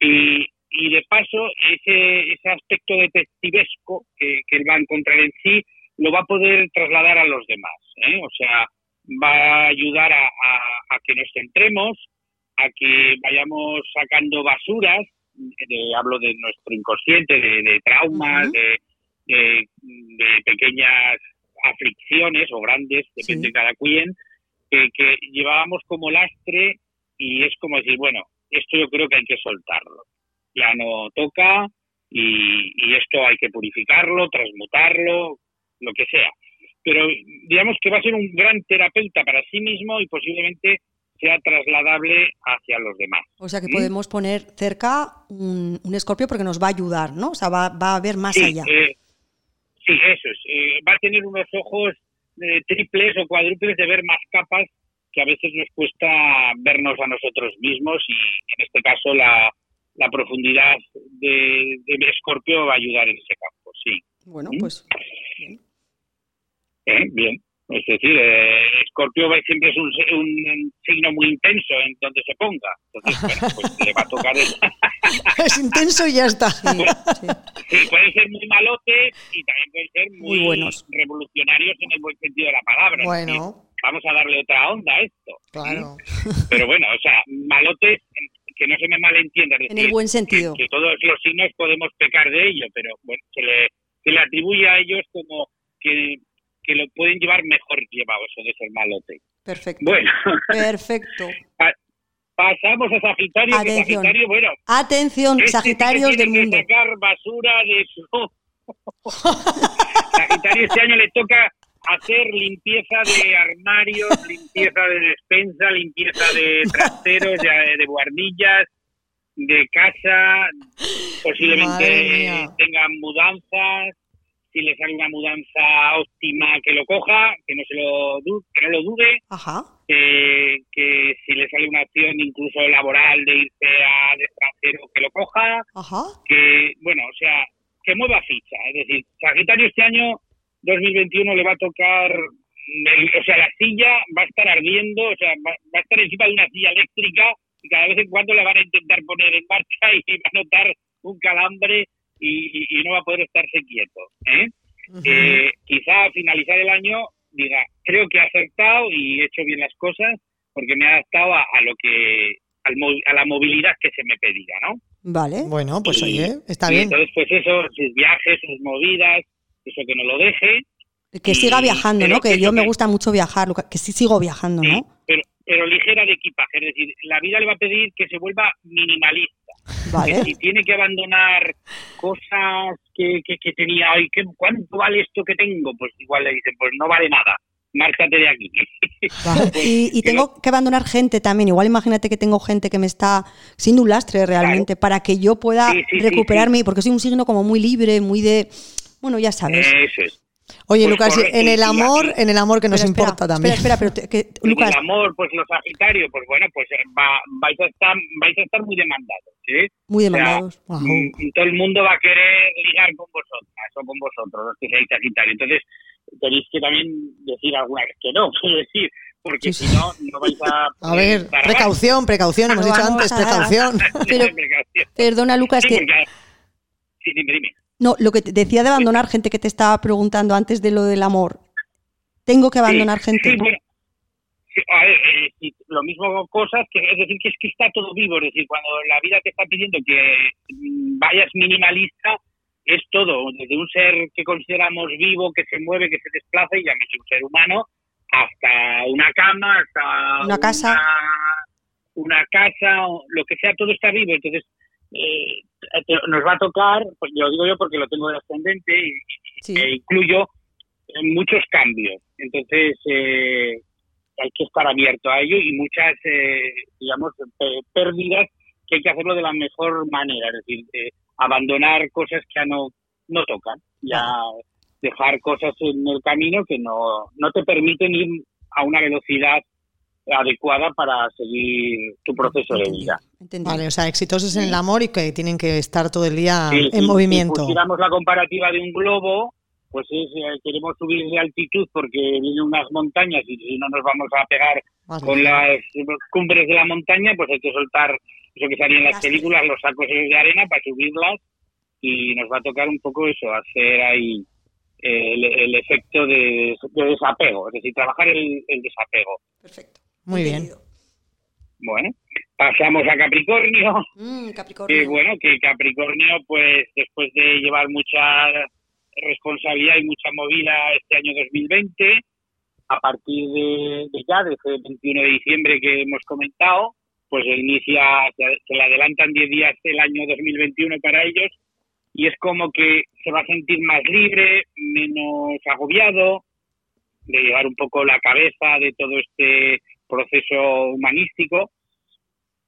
Y, y de paso, ese, ese aspecto detectivesco que, que él va a encontrar en sí, lo va a poder trasladar a los demás. ¿eh? O sea, va a ayudar a, a- a que nos centremos, a que vayamos sacando basuras, de- hablo de nuestro inconsciente, de, de traumas, de, de- de pequeñas aflicciones o grandes, depende Sí. de cada quien, que, que llevábamos como lastre y es como decir, bueno, esto yo creo que hay que soltarlo. Ya no toca y, y esto hay que purificarlo, transmutarlo, lo que sea. Pero digamos que va a ser un gran terapeuta para sí mismo y posiblemente sea trasladable hacia los demás. O sea que ¿Mm? podemos poner cerca un, un escorpio porque nos va a ayudar, ¿no? O sea, va, va a ver más sí, allá. eh, sí, eso es. Eh, va a tener unos ojos eh, triples o cuádruples de ver más capas que a veces nos cuesta vernos a nosotros mismos y en este caso la, la profundidad de, de Escorpio va a ayudar en ese campo, sí. Bueno, ¿Mm? pues Eh, Bien. Es decir, eh, Escorpio va- siempre es un, un signo muy intenso en donde se ponga. Entonces, bueno, pues le va a tocar. el- es intenso y ya está. sí, sí. Sí, pueden ser muy malotes y también pueden ser muy, Muy buenos. revolucionarios en el buen sentido de la palabra. Bueno, vamos a darle otra onda a esto. claro. Pero bueno, o sea, malotes, que no se me malentienda. En el buen sentido. Que todos los signos podemos pecar de ello, pero bueno, se le, se le atribuye a ellos como que, que lo pueden llevar mejor llevado, eso de ser malote. Perfecto. Bueno, Perfecto. pasamos a Sagitario, que Atención. Sagitario, bueno, Atención, este sí que Sagitarios del que mundo. sacar basura de su... Sagitario este año le toca hacer limpieza de armarios, limpieza de despensa, limpieza de trasteros, de, de guardillas, de casa, posiblemente tengan mudanzas, si le sale una mudanza óptima que lo coja, que no se lo que no lo dude, Ajá. que, que si le sale una opción incluso laboral de irse al extranjero que lo coja, Ajá. que, bueno, o sea, que mueva ficha. Es decir, Sagitario este año 2021 le va a tocar, el- o sea, la silla va a estar ardiendo, o sea, va, va a estar encima de una silla eléctrica y cada vez en cuando la van a intentar poner en marcha y va a notar un calambre y, y- y no va a poder estarse quieto. ¿eh? Eh, quizá al finalizar el año diga, creo que he acertado y he hecho bien las cosas porque me he adaptado a, a lo que a la movilidad que se me pedía, ¿no? Vale. Bueno, pues oye, está bien. Entonces, pues eso, sus viajes, sus movidas, eso que no lo deje. Que siga viajando, ¿no? Que yo me gusta mucho viajar, que sí sigo viajando, ¿no? Pero, pero ligera de equipaje, es decir, la vida le va a pedir que se vuelva minimalista. Vale. Si tiene que abandonar cosas que, que, tenía, ay, ¿cuánto vale esto que tengo? Pues igual le dicen, pues no vale nada márcate de aquí. Pues, y, tengo que abandonar gente también. Igual imagínate que tengo gente que me está siendo un lastre realmente para que yo pueda recuperarme, porque soy un signo como muy libre, muy de, bueno, ya sabes. Eso es. Oye, pues Lucas, en el amor, en el amor que nos importa también. Espera, espera, pero que, Lucas. En el amor, pues los Sagitarios, pues bueno, pues eh, vais a estar, vais a estar muy demandados, ¿sí? Muy demandados. Mm, todo el mundo va a querer ligar con vosotras o con vosotros, los que seáis Sagitarios. Entonces tenéis que también decir alguna vez que no, quiero decir, porque si no, no vais a... A ver, precaución, precaución, hemos dicho antes, precaución. perdona, Lucas, que... Sí, dime, dime. No, lo que te decía de abandonar gente que te estaba preguntando antes de lo del amor. ¿Tengo que abandonar gente? Sí, bueno, a ver, eh, lo mismo cosas que es decir que es que está todo vivo, es decir, cuando la vida te está pidiendo que mm, vayas minimalista, es todo, desde un ser que consideramos vivo, que se mueve, que se desplaza, y ya es un ser humano, hasta una cama, hasta una casa, una, casa, lo que sea, todo está vivo. Entonces, eh, nos va a tocar, pues lo digo yo porque lo tengo de ascendente y, e incluyo muchos cambios. Entonces, eh, hay que estar abierto a ello y muchas, eh, digamos, pérdidas que hay que hacerlo de la mejor manera, es decir, abandonar cosas que ya no, no tocan, ya dejar cosas en el camino que no, no te permiten ir a una velocidad adecuada para seguir tu proceso de vida. Vale, o sea, exitosos en el amor y que tienen que estar todo el día en movimiento. Si tiramos la comparativa de un globo, pues es, eh, queremos subir de altitud porque vienen unas montañas y si no nos vamos a pegar con las cumbres de la montaña, pues hay que soltar eso que salía en las películas, los sacos de arena para subirlas y nos va a tocar un poco eso, hacer ahí el, efecto de, desapego, es decir, trabajar el, desapego. Perfecto. Muy bien. Bueno, pasamos a Capricornio. Mm, Capricornio. Que bueno, que Capricornio, pues después de llevar mucha responsabilidad y mucha movida este año 2020, a partir de, de ya, desde el 21 de diciembre que hemos comentado, pues inicia, se le adelantan 10 días el año 2021 para ellos y es como que se va a sentir más libre, menos agobiado, de llevar un poco la cabeza de todo este proceso humanístico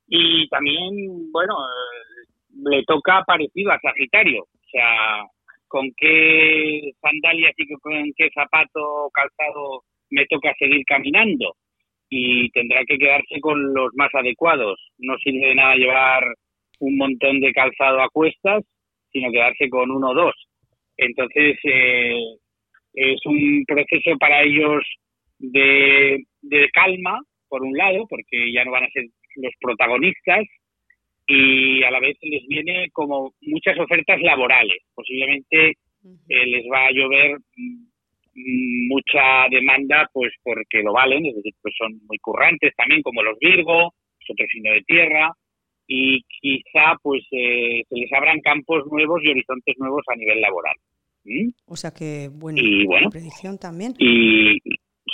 y también, bueno, eh, le toca parecido a Sagitario, o sea, con qué sandalias y con qué zapato calzado me toca seguir caminando y tendrá que quedarse con los más adecuados. No sirve de nada llevar un montón de calzado a cuestas, sino quedarse con uno o dos. Entonces, eh, es un proceso para ellos de, de calma, por un lado, porque ya no van a ser los protagonistas, y a la vez les viene como muchas ofertas laborales. Posiblemente eh, les va a llover mucha demanda pues porque lo valen, es decir, pues son muy currantes también como los Virgo, es otro signo de tierra y quizá pues eh, se les abran campos nuevos y horizontes nuevos a nivel laboral. O sea que bueno, y, bueno, predicción también. Y,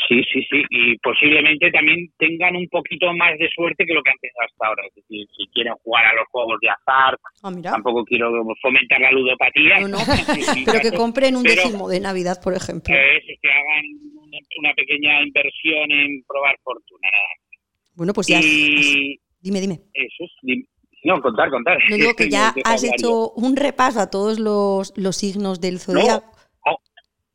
Sí, sí, sí, y posiblemente también tengan un poquito más de suerte que lo que han tenido hasta ahora. Es decir, si quieren jugar a los juegos de azar, ah, tampoco quiero fomentar la ludopatía. pero que compren un décimo de Navidad, por ejemplo. Eso, que hagan una pequeña inversión en probar fortuna, Bueno, pues ya. Dime, dime. Eso es, No, contar, contar. No digo que ya has hecho un repaso a todos los, los signos del zodiaco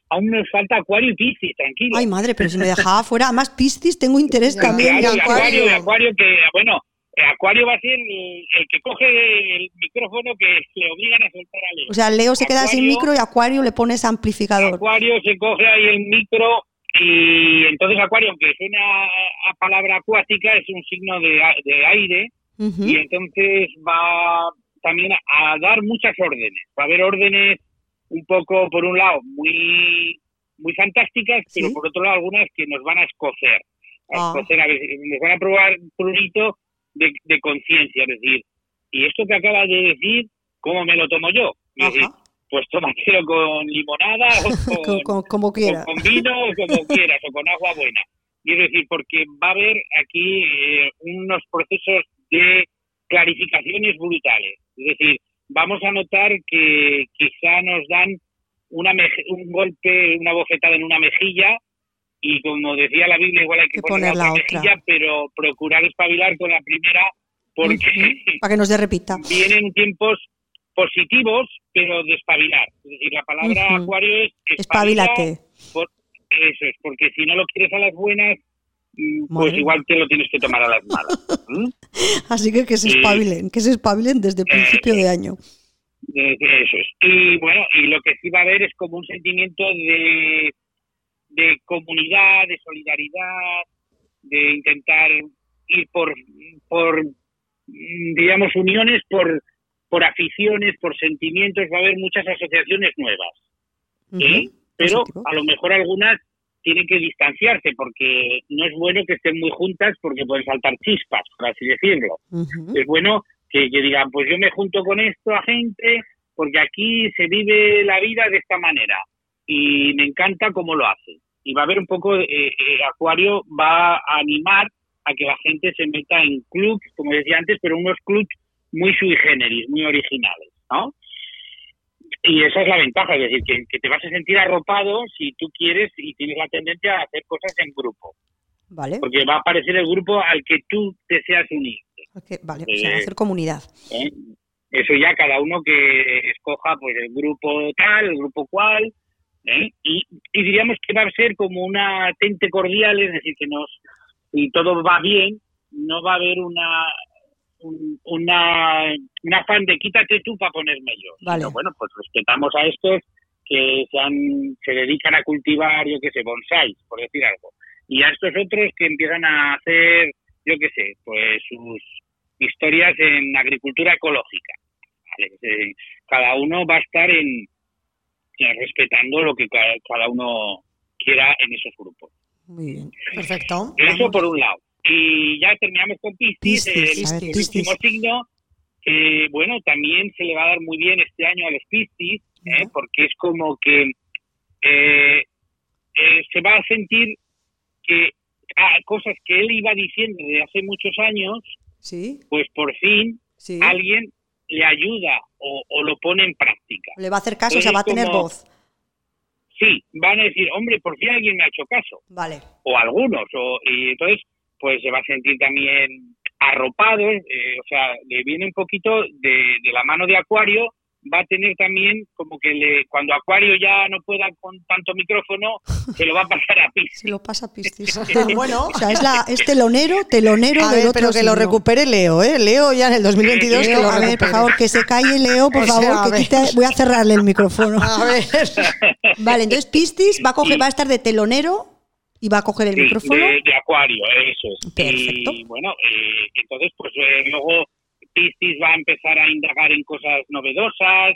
aún nos falta Acuario y Piscis, tranquilo. Ay, madre, pero si me dejaba fuera, más Piscis tengo interés también. Acuario, Acuario, que, bueno, Acuario va a ser el, que coge el micrófono que le obligan a soltar a Leo. O sea, Leo se queda sin micro y Acuario le pones amplificador. Acuario se coge ahí el micro y entonces Acuario, aunque suena a palabra acuática, es un signo de, de aire y entonces va también a dar muchas órdenes. Va a haber órdenes un poco, por un lado, muy muy fantásticas, pero por otro lado algunas que nos van a escocer. A ah. escocer, a ver, nos van a probar prurito de, conciencia, es decir, y esto que acabas de decir, ¿cómo me lo tomo yo? Es decir, pues tómatelo con limonada o con, como quieras. con vino o como quieras, o con agua buena. Y es decir, porque va a haber aquí eh, unos procesos de clarificaciones brutales. Es decir, vamos a notar que quizá nos dan una un golpe, una bofetada en una mejilla y como decía la Biblia, igual hay que, poner, la otra, mejilla, pero procurar espabilar con la primera porque para que nos repita. Vienen tiempos positivos, pero de espabilar. Es decir, la palabra acuario es espabilate. eso es, porque si no lo quieres a las buenas, mm, pues igual te lo tienes que tomar a las malas. Así que que se espabilen, que se espabilen desde principio de año. Eso es. Y bueno, y lo que sí va a haber es como un sentimiento de, de comunidad, de solidaridad, de intentar ir por, por digamos, uniones, por, por aficiones, por sentimientos. Va a haber muchas asociaciones nuevas. Pero a lo mejor algunas tienen que distanciarse porque no es bueno que estén muy juntas porque pueden saltar chispas, por así decirlo. Es bueno que, digan, pues yo me junto con esta gente porque aquí se vive la vida de esta manera y me encanta cómo lo hace. Y va a haber un poco, eh, eh, Acuario va a animar a que la gente se meta en clubs, como decía antes, pero unos clubs muy sui generis, muy originales, ¿no? Y esa es la ventaja, es decir, que, te vas a sentir arropado si tú quieres y tienes la tendencia a hacer cosas en grupo. Vale. Porque va a aparecer el grupo al que tú deseas unir vale, o sea, eh, hacer comunidad. ¿eh? Eso ya cada uno que escoja pues el grupo tal, el grupo cual, ¿eh? y, diríamos que va a ser como una tente cordial, es decir, que nos, si todo va bien, no va a haber una un, una, un afán de quítate tú para ponerme yo. Vale. bueno, pues respetamos a estos que se, han, se dedican a cultivar, yo qué sé, bonsáis, por decir algo. Y a estos otros que empiezan a hacer yo qué sé, pues sus historias en agricultura ecológica. cada uno va a estar en, respetando lo que cada, uno quiera en esos grupos. Muy bien, perfecto. Eso por un lado. Y ya terminamos con Piscis, el, último signo, que bueno, también se le va a dar muy bien este año a los Piscis, ¿eh? porque es como que eh, eh, se va a sentir que cosas que él iba diciendo desde hace muchos años, ¿Sí? pues por fin alguien le ayuda o, lo pone en práctica. Le va a hacer caso, o sea, va a tener voz. Sí, van a decir, hombre, por fin alguien me ha hecho caso. Vale. O algunos, o, y entonces pues se va a sentir también arropado, eh, o sea, le viene un poquito de, de la mano de Acuario va a tener también como que le, cuando Acuario ya no pueda con tanto micrófono, se lo va a pasar a Piscis. Se lo pasa a Piscis. bueno, o sea, es, la, es telonero, telonero a ver, Pero que lo recupere Leo, ¿eh? Leo ya en el 2022 que lo A ver, por favor, que se calle Leo, por favor, que voy a cerrarle el micrófono. A ver. Vale, entonces Piscis va a, coger, va a estar de telonero y va a coger el micrófono. De, de, Acuario, eso es. Perfecto. Y bueno, eh, entonces pues eh, luego Piscis va a empezar a indagar en cosas novedosas,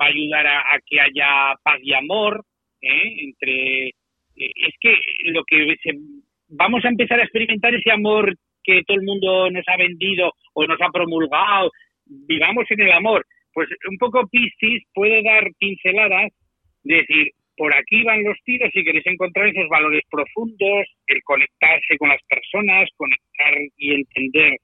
va a ayudar a, que haya paz y amor ¿eh? entre... Eh, es que lo que vamos a empezar a experimentar ese amor que todo el mundo nos ha vendido o nos ha promulgado, vivamos en el amor. Pues un poco Piscis puede dar pinceladas, de decir, por aquí van los tiros si queréis encontrar esos valores profundos, el conectarse con las personas, conectar y entender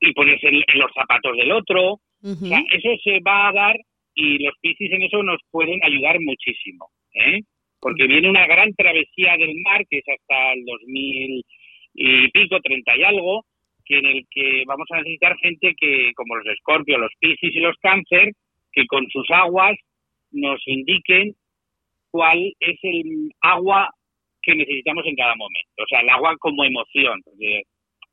y ponerse en, los zapatos del otro. eso se va a dar y los Piscis en eso nos pueden ayudar muchísimo. ¿eh? Porque viene una gran travesía del mar, que es hasta el 2000 y pico, 30 y algo, que en el que vamos a necesitar gente que, como los escorpios, los Piscis y los cáncer, que con sus aguas nos indiquen cuál es el agua que necesitamos en cada momento. O sea, el agua como emoción. Porque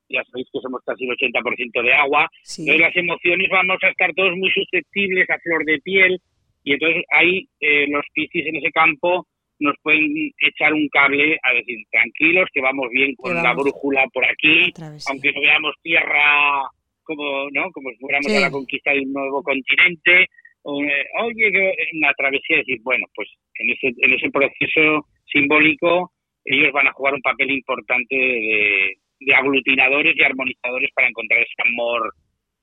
ya sabéis que somos casi el 80% de agua, entonces las emociones vamos a estar todos muy susceptibles a flor de piel y entonces ahí eh, los piscis en ese campo nos pueden echar un cable a decir tranquilos que vamos bien con la brújula por aquí, aunque no veamos tierra como no como si fuéramos a la conquista de un nuevo continente, o, eh, oye, una travesía, decir, bueno, pues en ese, en ese proceso simbólico ellos van a jugar un papel importante de, de aglutinadores y armonizadores para encontrar ese amor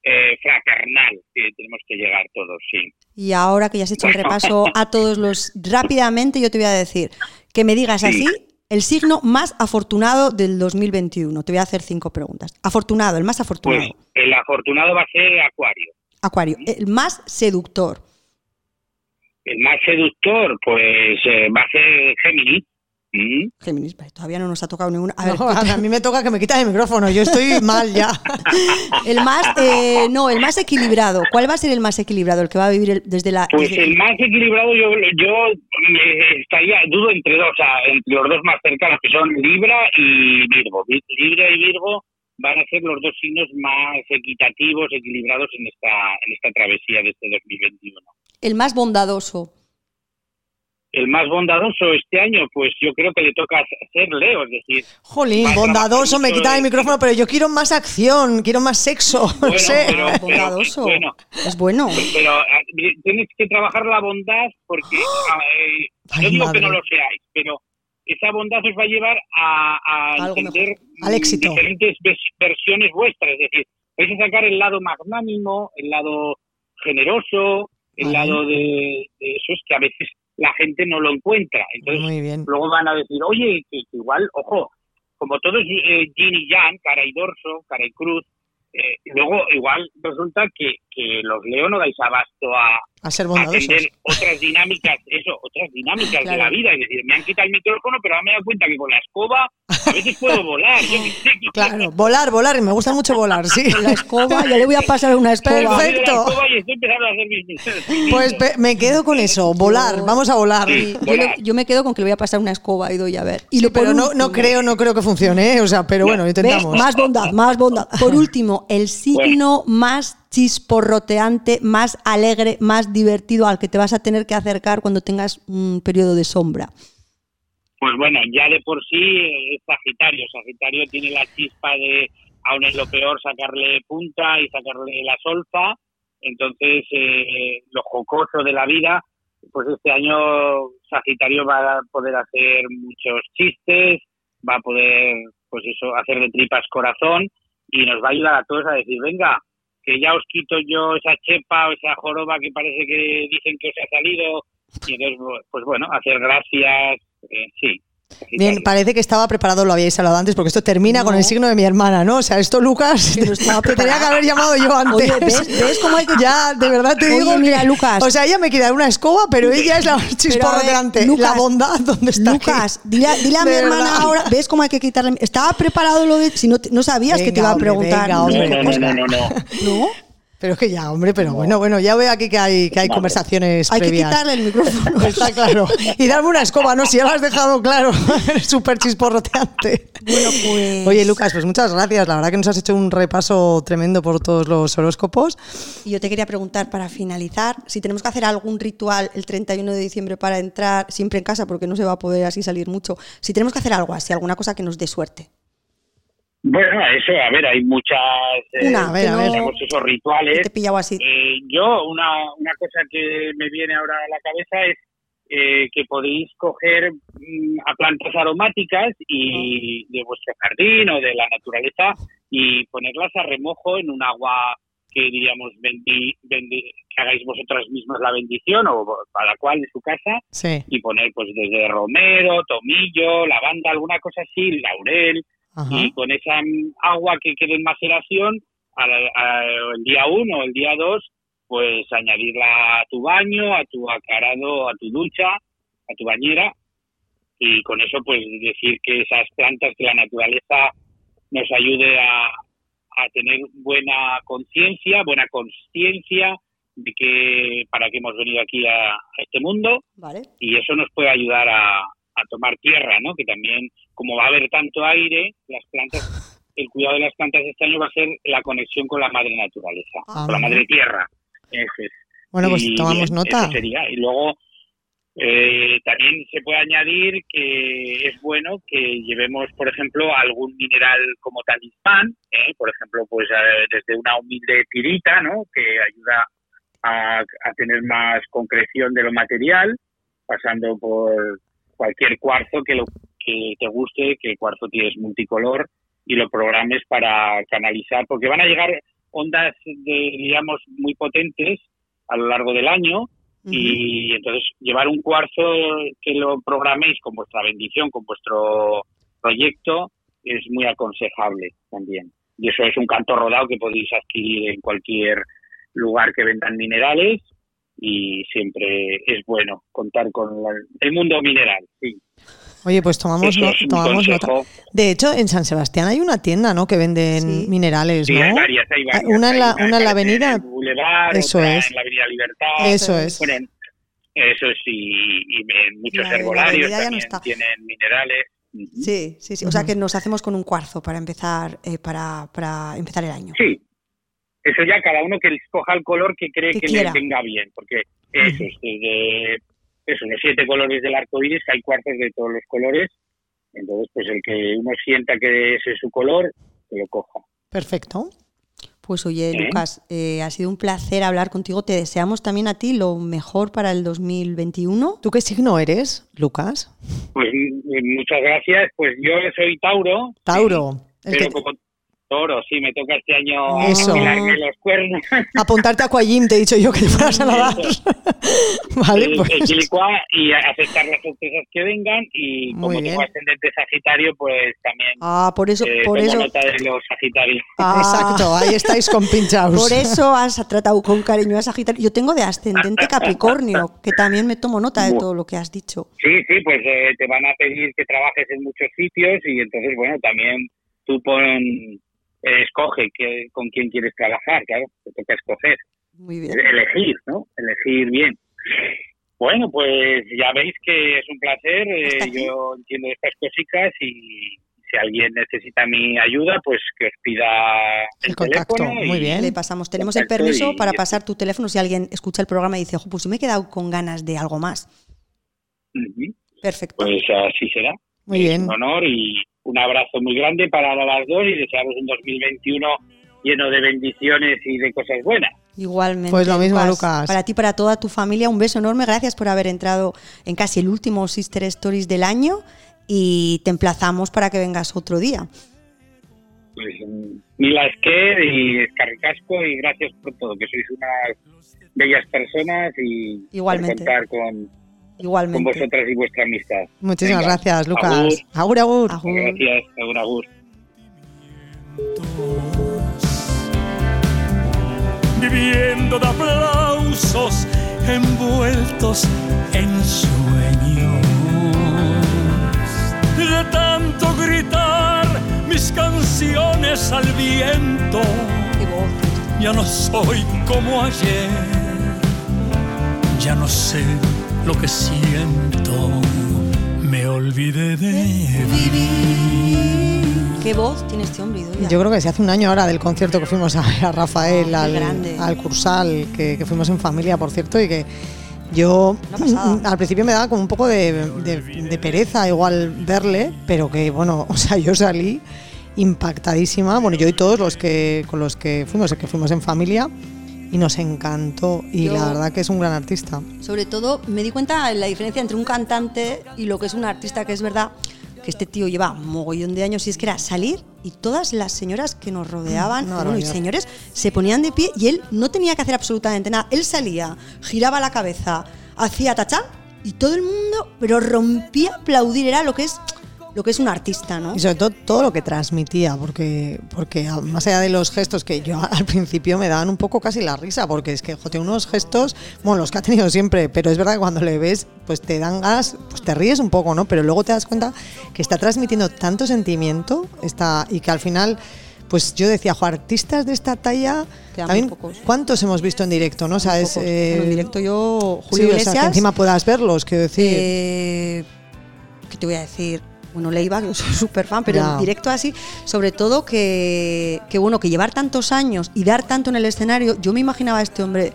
eh, fraternal que tenemos que llegar todos, sí. Y ahora que ya has hecho el repaso a todos los rápidamente, yo te voy a decir que me digas así el signo más afortunado del 2021. Te voy a hacer cinco preguntas. Afortunado, el más afortunado. Pues el afortunado va a ser Acuario. Acuario. El más seductor. El más seductor, pues eh, va a ser Géminis. Mm. Géminis, todavía no nos ha tocado ninguna. A, mí me toca que me quitas el micrófono, yo estoy mal ya. el más, eh, no, el más equilibrado. ¿Cuál va a ser el más equilibrado, el que va a vivir desde la? Pues el más equilibrado yo, yo estaría, dudo entre dos, o sea, entre los dos más cercanos que son Libra y Virgo. Libra y Virgo van a ser los dos signos más equitativos, equilibrados en esta, en esta travesía de este 2021. El más bondadoso el más bondadoso este año, pues yo creo que le toca ser Leo, es decir... Jolín, bondadoso, me quita el micrófono, pero yo quiero más acción, quiero más sexo, bueno, Pero, bondadoso, bueno, es bueno. Pero ah, tienes que trabajar la bondad porque, ah, eh, no digo que no lo seáis, pero esa bondad os va a llevar a, entender Al éxito. diferentes versiones vuestras, es decir, vais a sacar el lado magnánimo, el lado generoso, el lado de, de eso es que a veces la gente no lo encuentra. Entonces, luego van a decir, oye, que, igual, ojo, como todo es eh, y yang, cara y dorso, cara y cruz, eh, luego igual resulta que, que los leo no dais abasto a, a ser atender otras dinámicas, eso, otras dinámicas de la vida. Es decir, me han quitado el micrófono, pero ahora me he dado cuenta que con la escoba a veces puedo volar. claro, volar, volar, y me gusta mucho volar, sí. la escoba, ya le voy a pasar una escoba. Perfecto. Pues me quedo con eso, volar, vamos a volar. Yo, me quedo con que le voy a pasar una escoba y doy a ver. Y lo pero no, no, creo, no creo que funcione, ¿eh? o sea, pero bueno, intentamos. Más bondad, más bondad. Por último, el signo más chisporroteante, más alegre, más divertido al que te vas a tener que acercar cuando tengas un periodo de sombra? Pues bueno, ya de por sí es Sagitario. Sagitario tiene la chispa de, aún es lo peor, sacarle punta y sacarle la solfa. Entonces, eh, lo jocoso de la vida, pues este año Sagitario va a poder hacer muchos chistes, va a poder, pues eso, hacer de tripas corazón y nos va a ayudar a todos a decir, venga, que ya os quito yo esa chepa o esa joroba que parece que dicen que os ha salido. Y entonces pues bueno hacer gracias eh, sí Bien, parece que estaba preparado, lo habíais hablado antes, porque esto termina con el signo de mi hermana, ¿no? O sea, esto, Lucas, te, tenía que haber llamado yo antes. ¿ves, cómo hay que.? Ya, de verdad te digo. Mira, Lucas. O sea, ella me quiere dar una escoba, pero ella es la chisporro delante. la bondad, ¿dónde está? Lucas, dile, a mi hermana ahora, ¿ves cómo hay que quitarle? Estaba preparado lo de. Si no, no sabías que te iba a preguntar. no, no, no, no, no. ¿No? Pero es que ya, hombre, pero bueno, bueno, ya veo aquí que hay, que hay conversaciones hay previas. que quitarle el micrófono. Está claro. Y darme una escoba, ¿no? Si ya lo has dejado claro. Súper chisporroteante. Bueno, pues... Oye, Lucas, pues muchas gracias. La verdad que nos has hecho un repaso tremendo por todos los horóscopos. Y yo te quería preguntar, para finalizar, si tenemos que hacer algún ritual el 31 de diciembre para entrar siempre en casa, porque no se va a poder así salir mucho, si tenemos que hacer algo así, alguna cosa que nos dé suerte. Bueno, eso, a ver, hay muchas eh, esos rituales. Te así. Eh, yo, una, una cosa que me viene ahora a la cabeza es eh, que podéis coger mm, a plantas aromáticas y de vuestro jardín o de la naturaleza y ponerlas a remojo en un agua que diríamos bendi, que hagáis vosotras mismas la bendición o cada cual en su casa y poner pues desde romero, tomillo, lavanda, alguna cosa así, laurel, y con esa agua que quede en maceración, el día 1 o el día 2, pues añadirla a tu baño, a tu acarado, a tu ducha, a tu bañera, y con eso pues decir que esas plantas que la naturaleza nos ayude a, a tener buena conciencia, buena conciencia de que para qué hemos venido aquí a, este mundo y eso nos puede ayudar a, a tomar tierra, ¿no? Que también, como va a haber tanto aire, las plantas, el cuidado de las plantas este año va a ser la conexión con la madre naturaleza, con la madre tierra. Bueno, pues tomamos nota. sería. Y luego eh, también se puede añadir que es bueno que llevemos, por ejemplo, algún mineral como talismán, ¿eh? por ejemplo, pues eh, desde una humilde pirita, ¿no? Que ayuda a, a tener más concreción de lo material, pasando por cualquier cuarzo que, lo, que te guste, que el cuarzo tienes multicolor y lo programes para canalizar, porque van a llegar ondas, de, digamos, muy potentes a lo largo del año y entonces llevar un cuarzo que lo programéis con vuestra bendición, con vuestro proyecto, es muy aconsejable también. Y eso es un canto rodado que podéis adquirir en cualquier lugar que vendan minerales y siempre es bueno contar con el mundo mineral, sí. Oye, pues tomamos, tomamos nota. De hecho, en San Sebastián hay una tienda, ¿no? Que venden minerales, ¿no? hay varias, hay varias. Una en la, una en la avenida. eso es. En la avenida Libertad. Eso es. eso sí, y, muchos herbolarios también tienen minerales. Sí, sí, sí. O sea que nos hacemos con un cuarzo para empezar, eh, para, para empezar el año. Sí. Eso ya cada uno que escoja el color que cree que, le venga bien, porque eso es desde eso, los siete colores del arco iris, hay cuartos de todos los colores. Entonces, pues el que uno sienta que ese es su color, que lo coja. Perfecto. Pues oye, Lucas, eh, ha sido un placer hablar contigo. Te deseamos también a ti lo mejor para el 2021. ¿Tú qué signo eres, Lucas? Pues muchas gracias. Pues yo soy Tauro. Tauro. pero como Toro, sí, me toca este año Eso. los cuernos. Apuntarte a Cuayim, te he dicho yo que te fueras a nadar. vale, pues. y aceptar las sorpresas que vengan y como tengo ascendente Sagitario, pues también ah, por eso, eh, por eso. nota de los Sagitarios. Ah, Exacto, ahí estáis con pinchados. Por eso has tratado con cariño a Sagitario. Yo tengo de ascendente Capricornio, que también me tomo nota de todo lo que has dicho. Sí, sí, pues eh, te van a pedir que trabajes en muchos sitios y entonces, bueno, también tú pon escoge que, con quién quieres trabajar, claro, te toca escoger. Muy bien. Elegir, ¿no? Elegir bien. Bueno, pues ya veis que es un placer. Eh, yo entiendo estas cositas y si alguien necesita mi ayuda, pues que os pida el, contacto. Muy bien. Le pasamos. Tenemos el permiso para pasar tu teléfono si alguien escucha el programa y dice, ojo, pues me he quedado con ganas de algo más. Perfecto. Pues así será. Muy bien. Un honor y un abrazo muy grande para las dos y deseamos un 2021 lleno de bendiciones y de cosas buenas. Igualmente. Pues lo mismo, Lucas. Para ti, para toda tu familia, un beso enorme. Gracias por haber entrado en casi el último Sister Stories del año y te emplazamos para que vengas otro día. Pues Mila Esquer y Escarricasco y gracias por todo, que sois unas bellas personas y Igualmente. por contar con Igualmente. con vosotras y vuestra amistad. Muchísimas gracias, Lucas. Agur, agur. Gracias, agur, agur. Viviendo de aplausos envueltos en sueños. De tanto gritar mis canciones al viento, ya no soy como ayer, ya no sé lo que siento, me olvidé de vivir. ¿Qué voz tiene este hombre? Yo creo que se hace un año ahora del concierto que fuimos a, a Rafael, al, al, Cursal, que, fuimos en familia, por cierto, y que yo al principio me daba como un poco de, de, pereza igual verle, pero que bueno, o sea, yo salí impactadísima, bueno, yo y todos los que con los que fuimos, que fuimos en familia, y nos encantó y la verdad que es un gran artista. Sobre todo me di cuenta de la diferencia entre un cantante y lo que es un artista, que es verdad que este tío lleva mogollón de años y es que era salir y todas las señoras que nos rodeaban, y señores, se ponían de pie y él no tenía que hacer absolutamente nada. Él salía, giraba la cabeza, hacía tachán y todo el mundo, pero rompía a aplaudir, era lo que es lo que es un artista, ¿no? Y sobre todo todo lo que transmitía, porque, porque más allá de los gestos que yo al principio me daban un poco casi la risa, porque es que tiene unos gestos, bueno, los que ha tenido siempre, pero es verdad que cuando le ves, pues te dan gas, pues te ríes un poco, ¿no? Pero luego te das cuenta que está transmitiendo tanto sentimiento está, y que al final pues yo decía, jo, artistas de esta talla, también, ¿cuántos hemos visto en directo? ¿no? O sea, es, eh, en directo yo, Julio Iglesias, que encima puedas verlos, quiero decir. Eh, ¿Qué te voy a decir? Bueno, Leiva, que soy súper fan, pero en directo así, sobre todo que, que, bueno, que llevar tantos años y dar tanto en el escenario, yo me imaginaba a este hombre,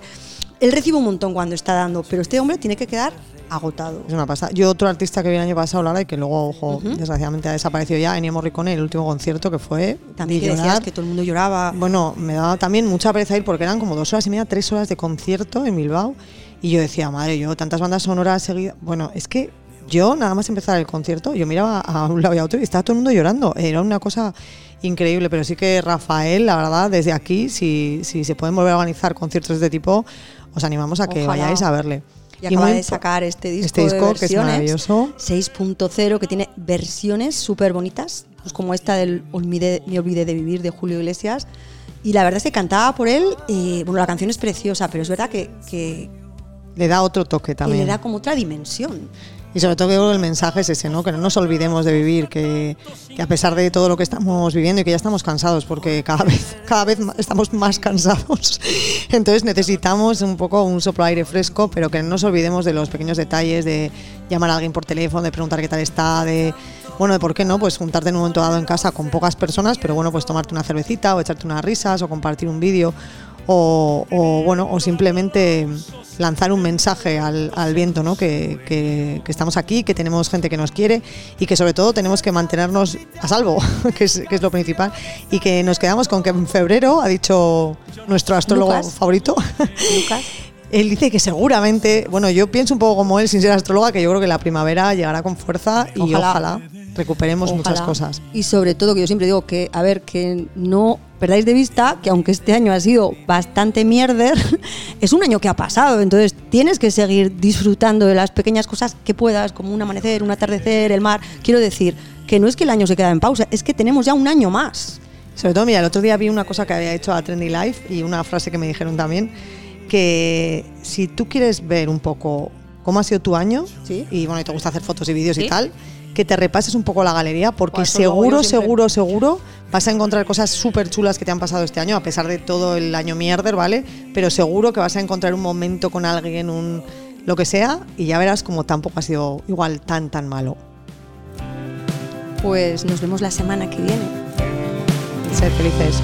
él recibe un montón cuando está dando, pero este hombre tiene que quedar agotado. Es una pasada. Yo otro artista que vi el año pasado, Lara, y que luego, ojo, desgraciadamente ha desaparecido ya, Ennio Morricone, el último concierto que fue También que decías que todo el mundo lloraba. Bueno, me daba también mucha pereza ir porque eran como dos horas y media, tres horas de concierto en Bilbao, y yo decía, madre, yo tantas bandas sonoras seguidas, bueno, es que yo nada más empezar el concierto, yo miraba a un lado y a otro y estaba todo el mundo llorando. Era una cosa increíble, pero sí que Rafael, la verdad, desde aquí, si, si se pueden volver a organizar conciertos de este tipo, os animamos a que Ojalá. vayáis a verle. Y acaba muy de sacar este disco, este disco de que es maravilloso. 6.0, que tiene versiones súper bonitas, pues como esta del Olvidé- Me olvidé de vivir de Julio Iglesias. Y la verdad es que cantaba por él, eh, bueno, la canción es preciosa, pero es verdad que, que- Le da otro toque que también. le da como otra dimensión. Y sobre todo que el mensaje es ese, ¿no? Que no nos olvidemos de vivir, que, que a pesar de todo lo que estamos viviendo y que ya estamos cansados, porque cada vez, cada vez estamos más cansados, entonces necesitamos un poco un soplo de aire fresco, pero que no nos olvidemos de los pequeños detalles, de llamar a alguien por teléfono, de preguntar qué tal está, de bueno, de por qué no, pues juntarte en un momento dado en casa con pocas personas, pero bueno, pues tomarte una cervecita o echarte unas risas o compartir un vídeo o, o, bueno, o simplemente lanzar un mensaje al, al viento, ¿no? Que, que- que estamos aquí, que tenemos gente que nos quiere y que sobre todo tenemos que mantenernos a salvo, que es, que es lo principal. Y que nos quedamos con que en febrero, ha dicho nuestro astrólogo Lucas. favorito, Lucas. él dice que seguramente, bueno, yo pienso un poco como él, sin ser astróloga, que yo creo que la primavera llegará con fuerza y Ojalá. ojalá, recuperemos muchas cosas. Y sobre todo, que yo siempre digo que, a ver, que no perdáis de vista que aunque este año ha sido bastante mierder, es un año que ha pasado. Entonces tienes que seguir disfrutando de las pequeñas cosas que puedas, como un amanecer, un atardecer, el mar. Quiero decir que no es que el año se queda en pausa, es que tenemos ya un año más. Sobre todo, mira, el otro día vi una cosa que había hecho a Trendy Life y una frase que me dijeron también, que si tú quieres ver un poco cómo ha sido tu año, Sí. y bueno, y te gusta hacer fotos y vídeos Sí. y tal, que te repases un poco la galería, porque Pues seguro, seguro, seguro vas a encontrar cosas súper chulas que te han pasado este año, a pesar de todo el año mierder, ¿vale? Pero seguro que vas a encontrar un momento con alguien, un lo que sea, y ya verás como tampoco ha sido igual tan, tan malo. Pues nos vemos la semana que viene. Sed felices.